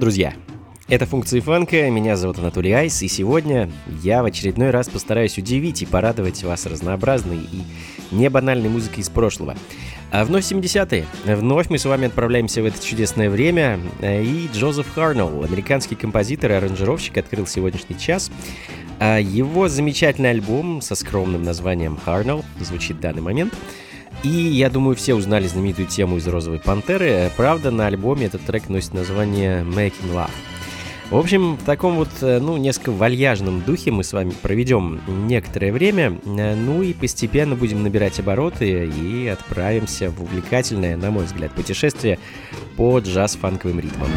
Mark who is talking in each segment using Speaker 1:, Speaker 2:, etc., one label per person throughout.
Speaker 1: Привет, друзья! Это функции фанка, меня зовут Анатолий Айс, и сегодня я в очередной раз постараюсь удивить и порадовать вас разнообразной и не банальной музыкой из прошлого. А вновь 70-е. Вновь мы с вами отправляемся в это чудесное время, и Джозеф Харнелл, американский композитор и аранжировщик, открыл сегодняшний час. А его замечательный альбом со скромным названием «Харнелл» звучит в данный момент – и я думаю, все узнали знаменитую тему из «Розовой пантеры». Правда, на альбоме этот трек носит название «Making Love». В общем, в таком вот, э, ну, несколько вальяжном духе мы с вами проведем некоторое время, э, ну и постепенно будем набирать обороты и отправимся в увлекательное, на мой взгляд, путешествие по джаз-фанковым ритмам.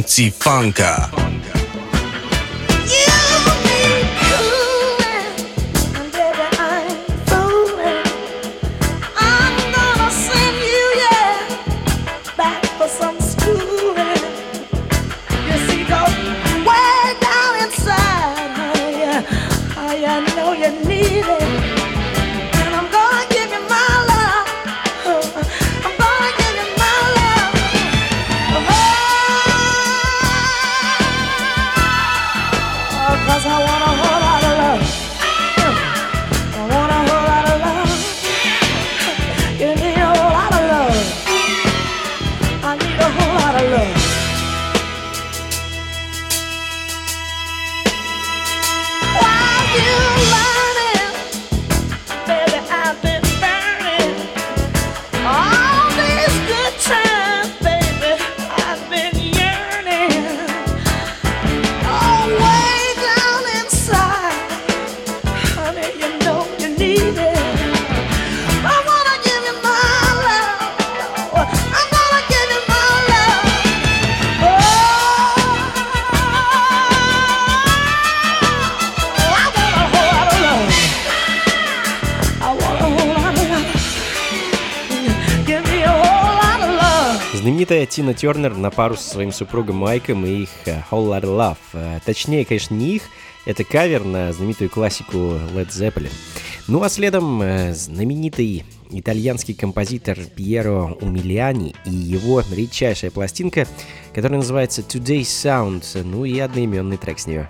Speaker 2: Funky Funka.
Speaker 1: Знаменитая Тина Тернер на пару со своим супругом Майком и их э, Whole Lotta Love. Э, точнее, конечно, не их, это кавер на знаменитую классику Led Zeppelin. Ну а следом э, знаменитый итальянский композитор Пьеро Умилиани и его редчайшая пластинка, которая называется Today's Sound, ну и одноименный трек с нее.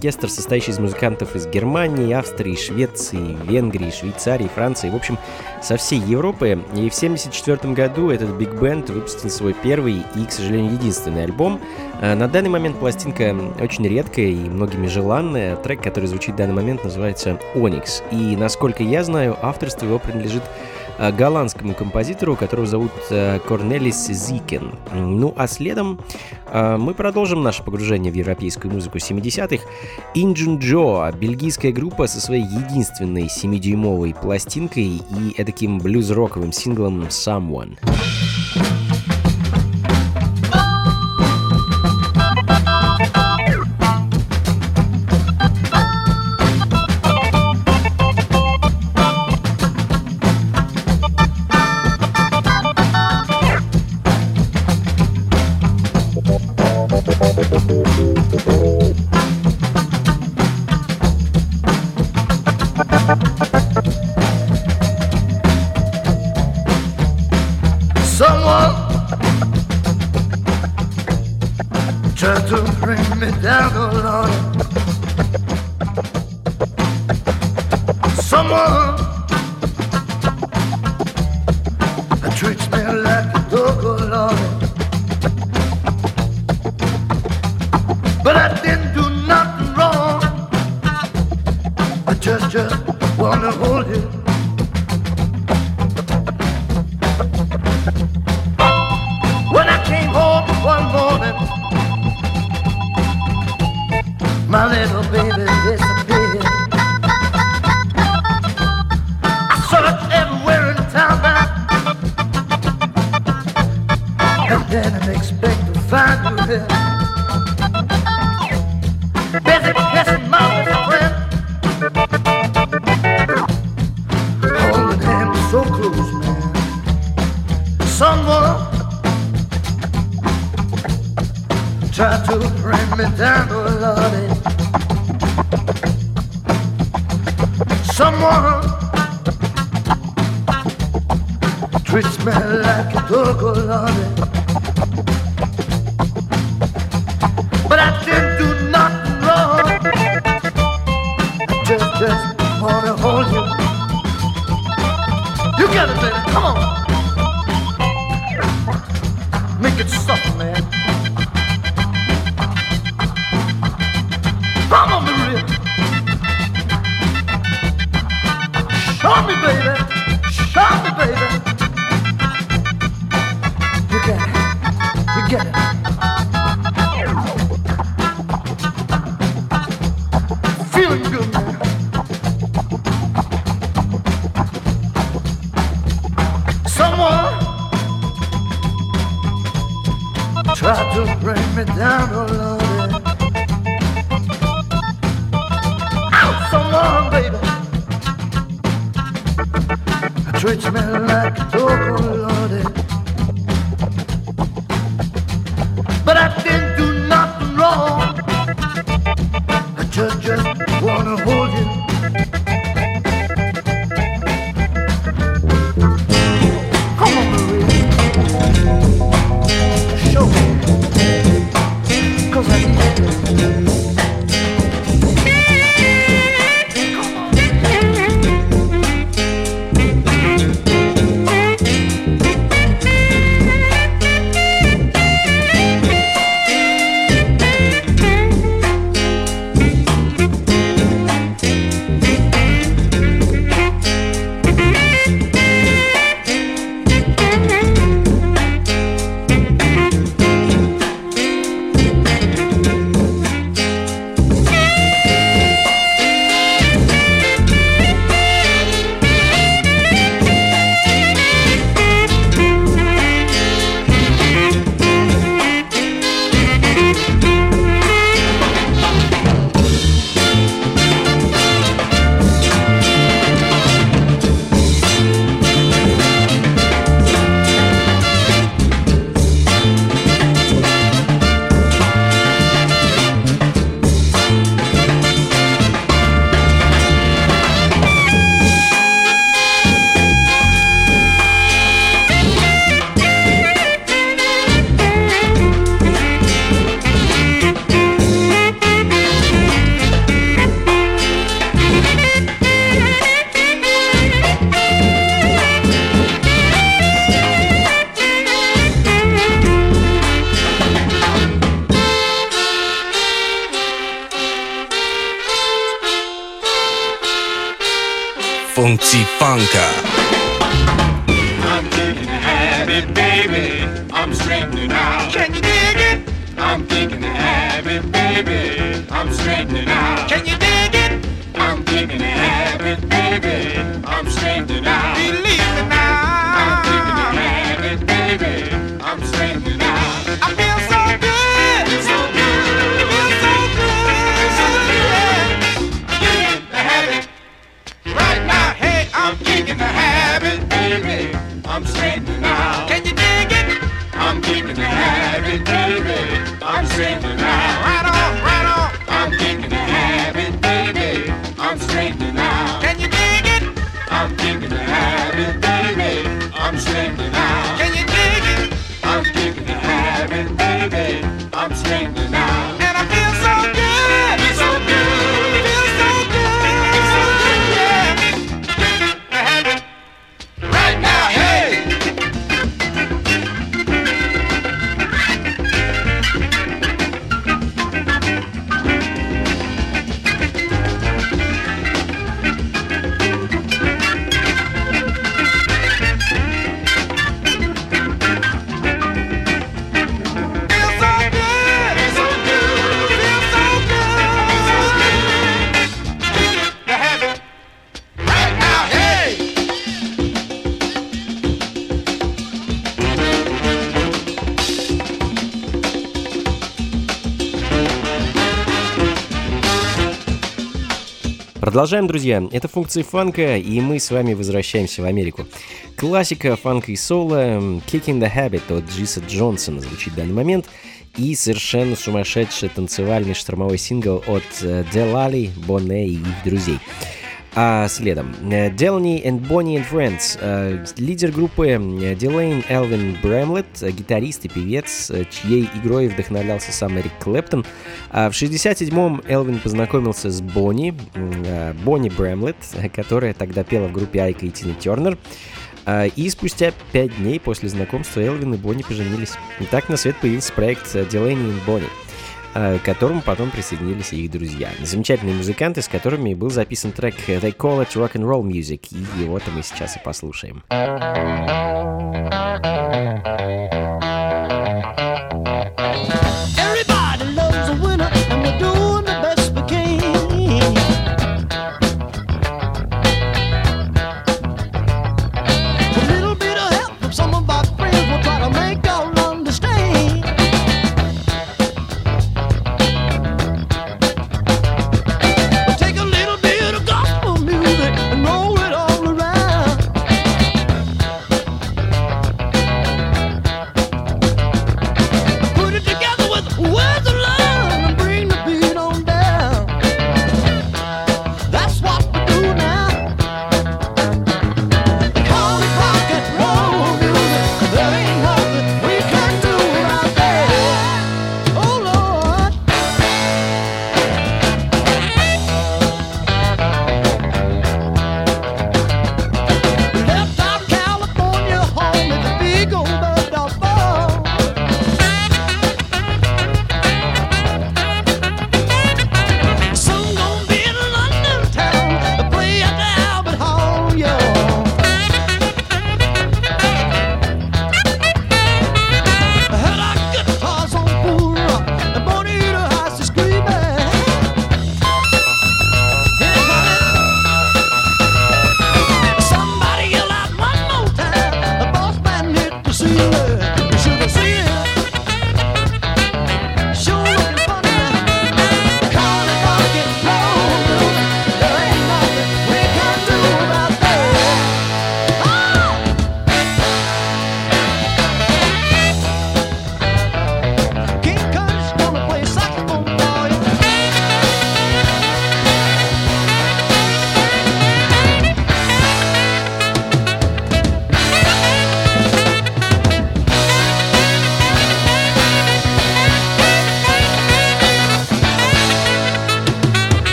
Speaker 3: Оркестр, состоящий из музыкантов из Германии, Австрии, Швеции, Венгрии, Швейцарии, Франции, в общем, со всей Европы. И в 1974 году этот биг бенд выпустил свой первый и, к сожалению, единственный альбом. Э, на данный момент пластинка очень редкая и многими желанная. Трек, который звучит в данный момент, называется «Onyx». И, насколько я знаю, авторство его принадлежит Э, голландскому композитору, которого зовут э, Корнелис Зикен. Ну а следом мы продолжим наше погружение в европейскую музыку 70-х. Injun Joe, бельгийская группа со своей единственной 7-дюймовой пластинкой и эдаким блюз-роковым синглом «Someone».
Speaker 4: just, just wanna hold you. You got it, baby. Come on. Make it suffer, man. I'm on the rip. Show me, baby. Show me, baby. You got it. You got it.
Speaker 1: Продолжаем, друзья. Это функции фанка, и мы с вами возвращаемся в Америку. Классика фанка и соло «Kicking the Habit» от Джиса Джонсона звучит в данный момент, и совершенно сумасшедший танцевальный штормовой сингл от э, Делали, Боне и их друзей. А следом Делани and Bonnie and Friends, э, лидер группы Дилейн Элвин Брэмлет, э, гитарист и певец, э, чьей игрой вдохновлялся сам Эрик Клэптон. А в 67-м Элвин познакомился с Бонни, э, Бонни Брэмлет, э, которая тогда пела в группе Айка и Тина Тернер. А, И спустя пять дней после знакомства Элвин и Бонни поженились. И так на свет появился проект Delaney Bonnie э, к которому потом присоединились их друзья. Замечательные музыканты, с которыми был записан трек They Call It Rock and Roll Music, и его-то мы сейчас и послушаем.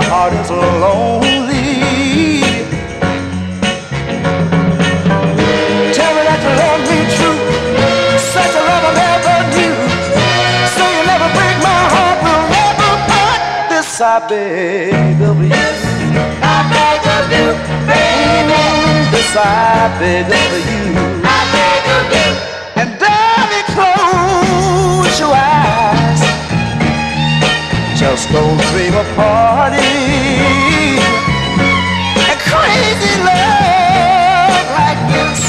Speaker 5: My heart is lonely. Tell me that you love me true. Such a love I never knew. So you never break my heart, we'll never part. This I beg of you. I beg of you, baby. This I beg of you. I beg of you. And darling, close your eyes. Just don't dream a party. A crazy love like this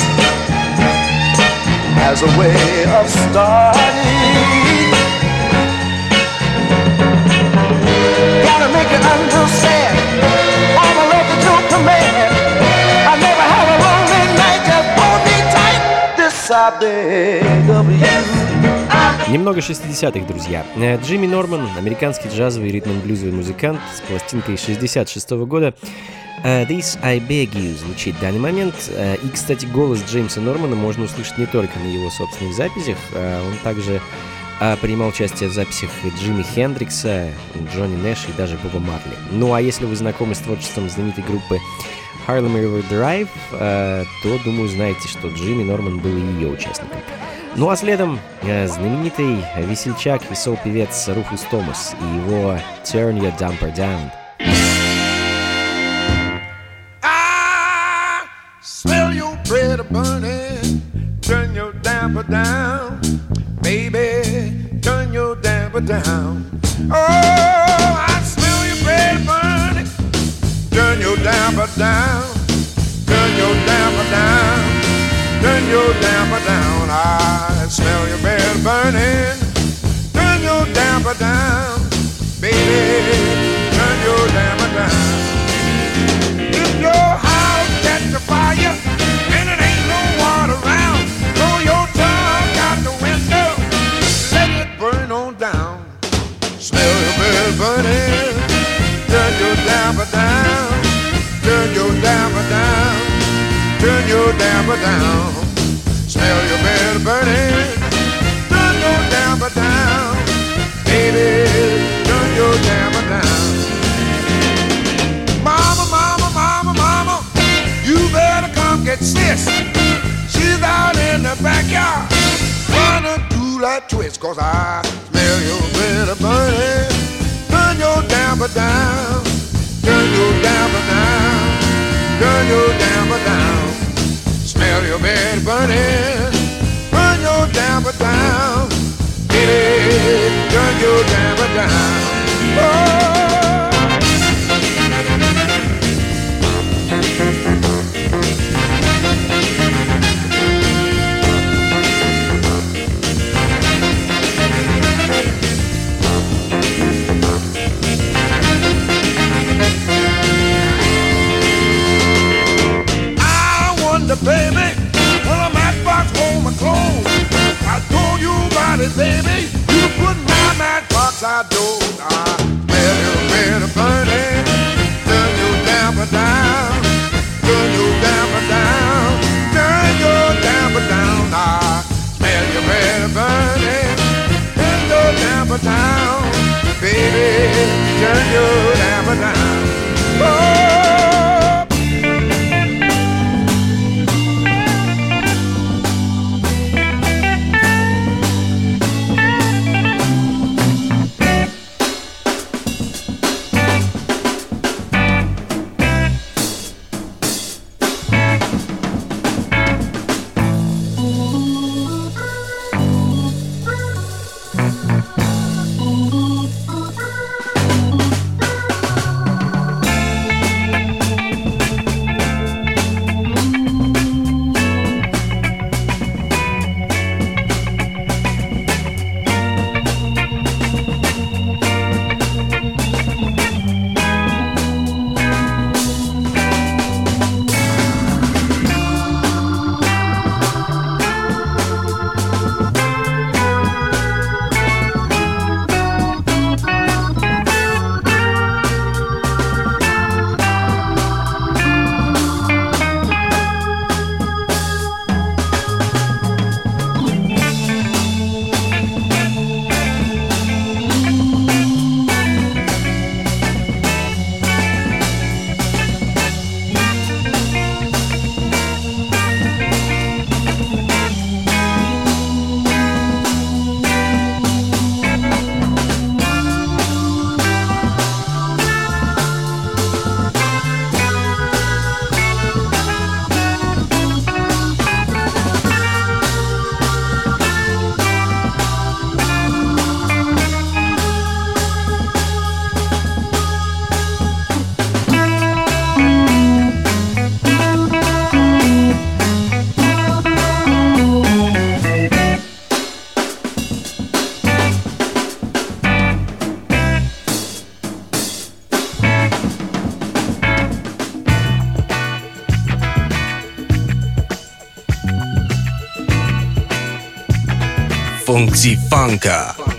Speaker 5: has a way of starting. Gotta make you understand. You command. I never had a lonely night. Just hold me tight. This I beg of you.
Speaker 1: Немного 60-х, друзья. Э, Джимми Норман, американский джазовый ритм-блюзовый музыкант с пластинкой 66 года. Э, This I Beg You звучит в данный момент. Э, И, кстати, голос Джеймса Нормана можно услышать не только на его собственных записях. Он также принимал участие в записях Джимми Хендрикса, Джонни Нэша и даже Боба Марли. Ну а если вы знакомы с творчеством знаменитой группы Harlem River Drive, э, то, думаю, знаете, что Джимми Норман был и ее участником. Ну а следом э, знаменитый весельчак и сол-певец Руфус Томас и его Turn Your Dumper Down.
Speaker 6: I smell your bread burning. Turn your damper down, baby. Turn your damper down. Oh, down, but down. down. Smell your bed burning. Turn your go down but down. Baby, Turn your go down but down. Mama, mama, mama, mama, you better come get sis. She's out in the backyard. Wanna do that twist, cause I smell your bed burning. Turn your down but down. Turn your down but down. Turn your down bed burning. Burn your damper down. Baby, Turn your damper down. baby, baby. You put my mind box I don't. I smell you, red burning. Turn you down for down. Turn you down for down. Turn you down
Speaker 7: for down. I smell you, red burning. Turn you down for down. Baby, turn you
Speaker 2: Funky
Speaker 1: Funka.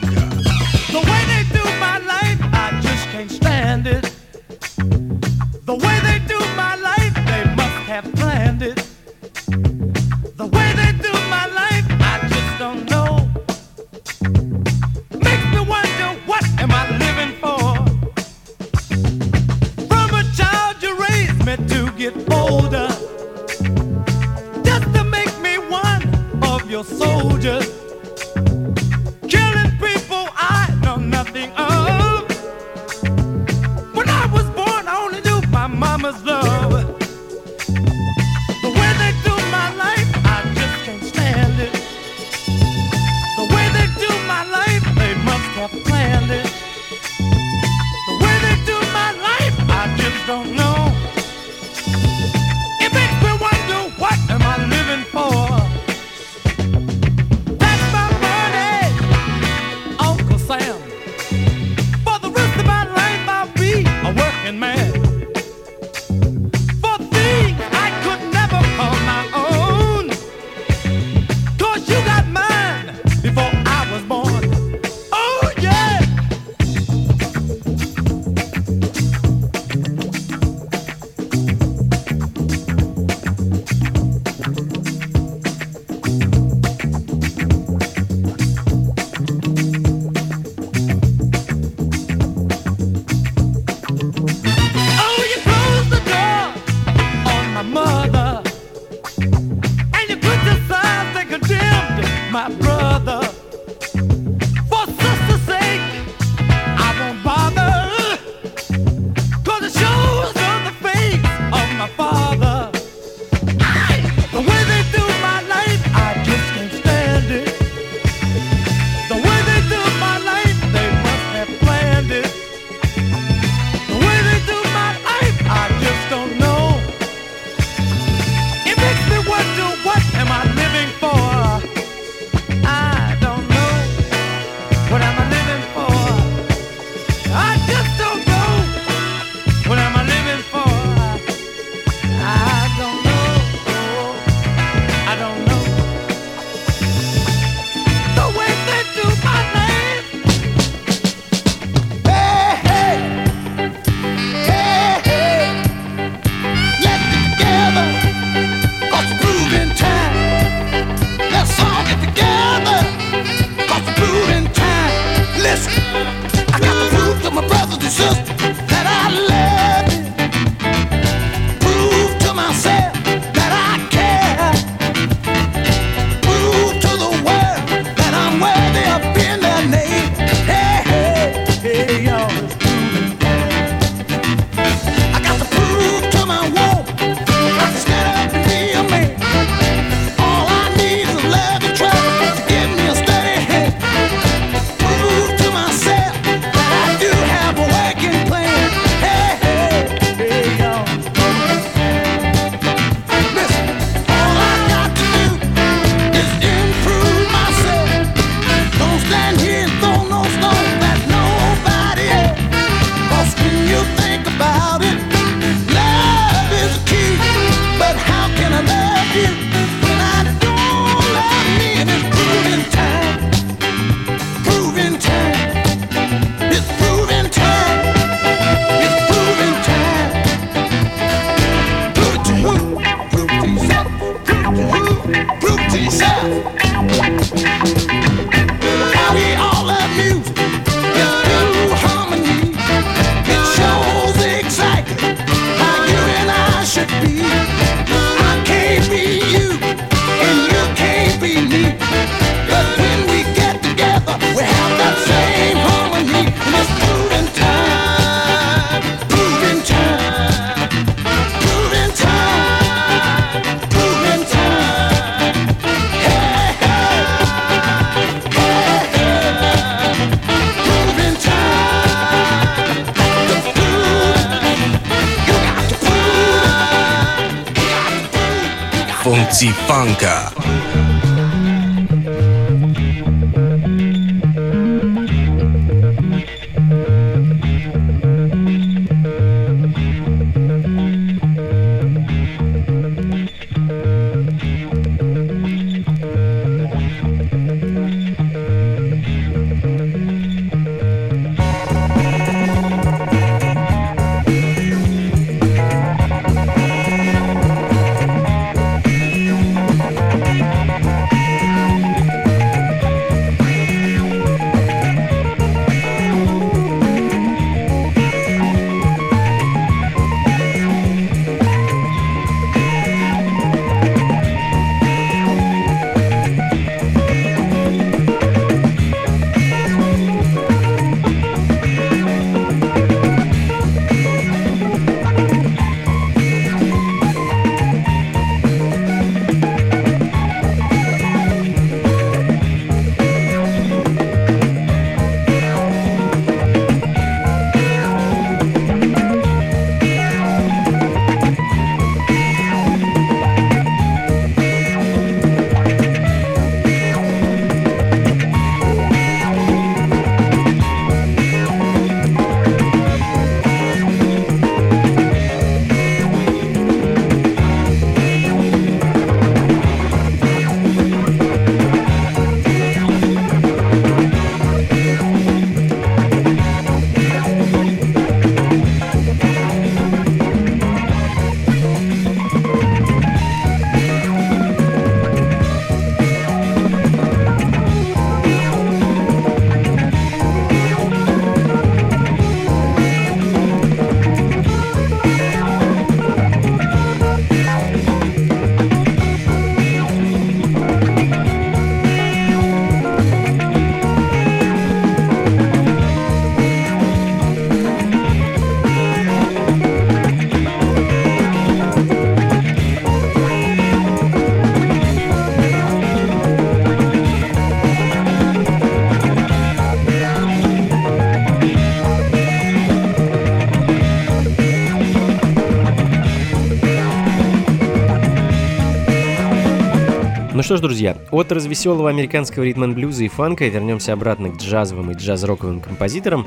Speaker 1: Что ж, друзья, от развеселого американского ритм блюза и фанка вернемся обратно к джазовым и джаз-роковым композиторам.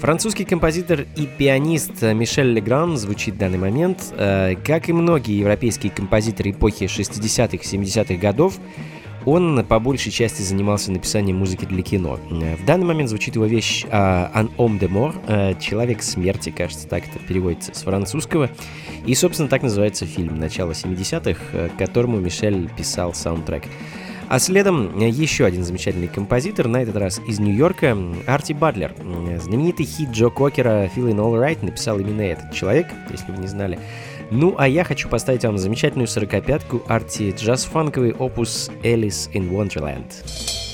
Speaker 1: Французский композитор и пианист Мишель Легран звучит в данный момент. Э, как и многие европейские композиторы эпохи 60-х, 70-х годов, он по большей части занимался написанием музыки для кино. В данный момент звучит его вещь «Un homme de mort», «Человек смерти», кажется, так это переводится с французского. И, собственно, так называется фильм начала 70-х, к которому Мишель писал саундтрек. А следом еще один замечательный композитор, на этот раз из Нью-Йорка, Арти Батлер. Знаменитый хит Джо Кокера «Feeling Alright» написал именно этот человек, если вы не знали. Ну, а я хочу поставить вам замечательную сорокопятку арти джаз-фанковый опус «Alice in Wonderland».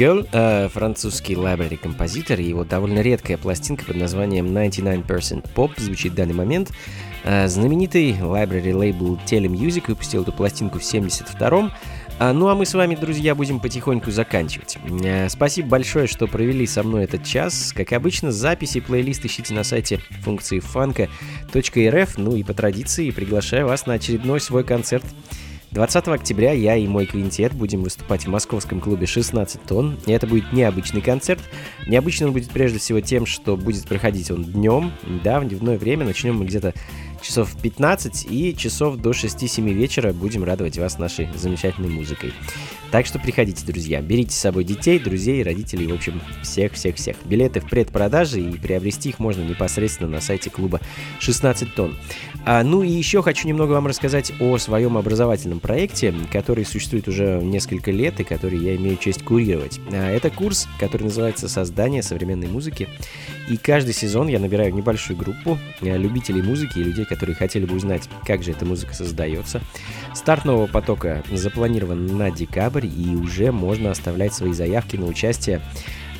Speaker 1: Girl, э, французский лайбрери-композитор, и его довольно редкая пластинка под названием 99% Pop звучит в данный момент. Э, знаменитый лайбрери лейбл Telemusic выпустил эту пластинку в 72-м, а, ну а мы с вами, друзья, будем потихоньку заканчивать. Э, спасибо большое, что провели со мной этот час. Как обычно, записи и плейлист ищите на сайте функции фанка.рф. Ну и по традиции приглашаю вас на очередной свой концерт 20 октября я и мой квинтет будем выступать в московском клубе 16 тонн. И это будет необычный концерт. Необычный он будет прежде всего тем, что будет проходить он днем, да, в дневное время. Начнем мы где-то часов в 15 и часов до 6-7 вечера будем радовать вас нашей замечательной музыкой. Так что приходите, друзья, берите с собой детей, друзей, родителей, в общем, всех-всех-всех. Билеты в предпродаже и приобрести их можно непосредственно на сайте клуба 16 тонн. А, ну и еще хочу немного вам рассказать о своем образовательном проекте, который существует уже несколько лет и который я имею честь курировать. А, это курс, который называется «Создание современной музыки». И каждый сезон я набираю небольшую группу а, любителей музыки и людей, которые хотели бы узнать, как же эта музыка создается. Старт нового потока запланирован на декабрь, и уже можно оставлять свои заявки на участие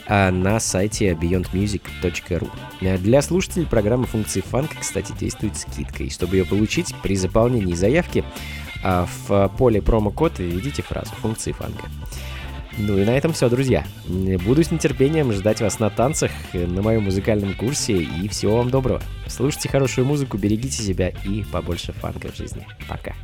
Speaker 1: а, на сайте beyondmusic.ru. Для слушателей программы функции фанк, кстати, действует скидка. И чтобы ее получить, при заполнении заявки а, в поле промокод введите фразу функции фанка. Ну и на этом все, друзья. Буду с нетерпением ждать вас на танцах, на моем музыкальном курсе, и всего вам доброго. Слушайте хорошую музыку, берегите себя и побольше фанка в жизни. Пока.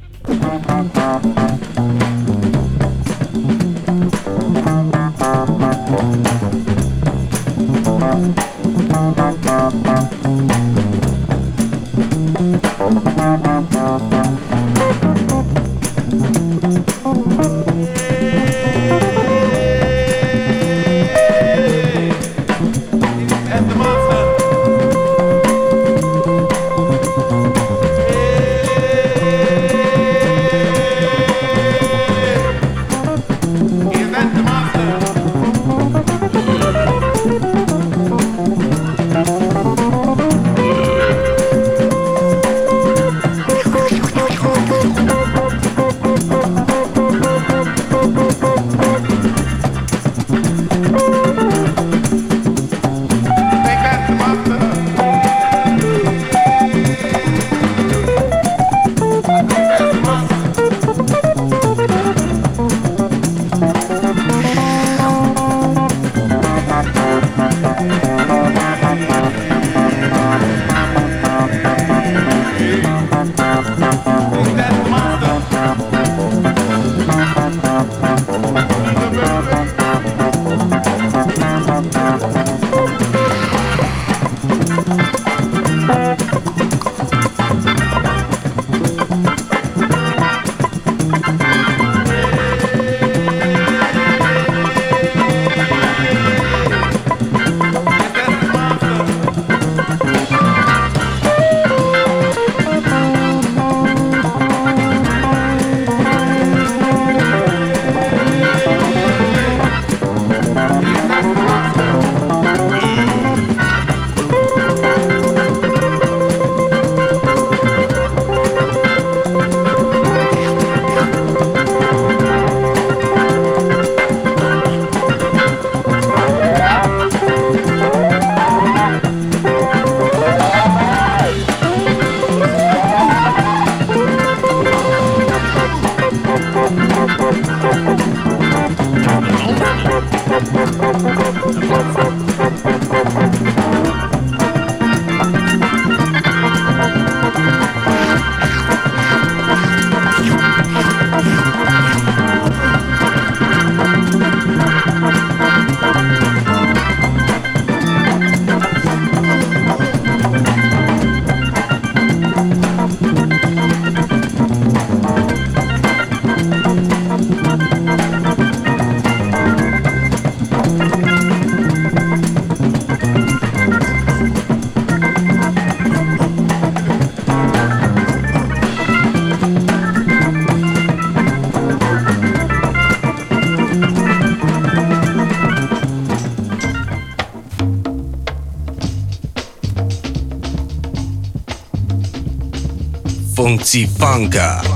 Speaker 2: Funky Funka.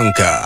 Speaker 8: Функции фанка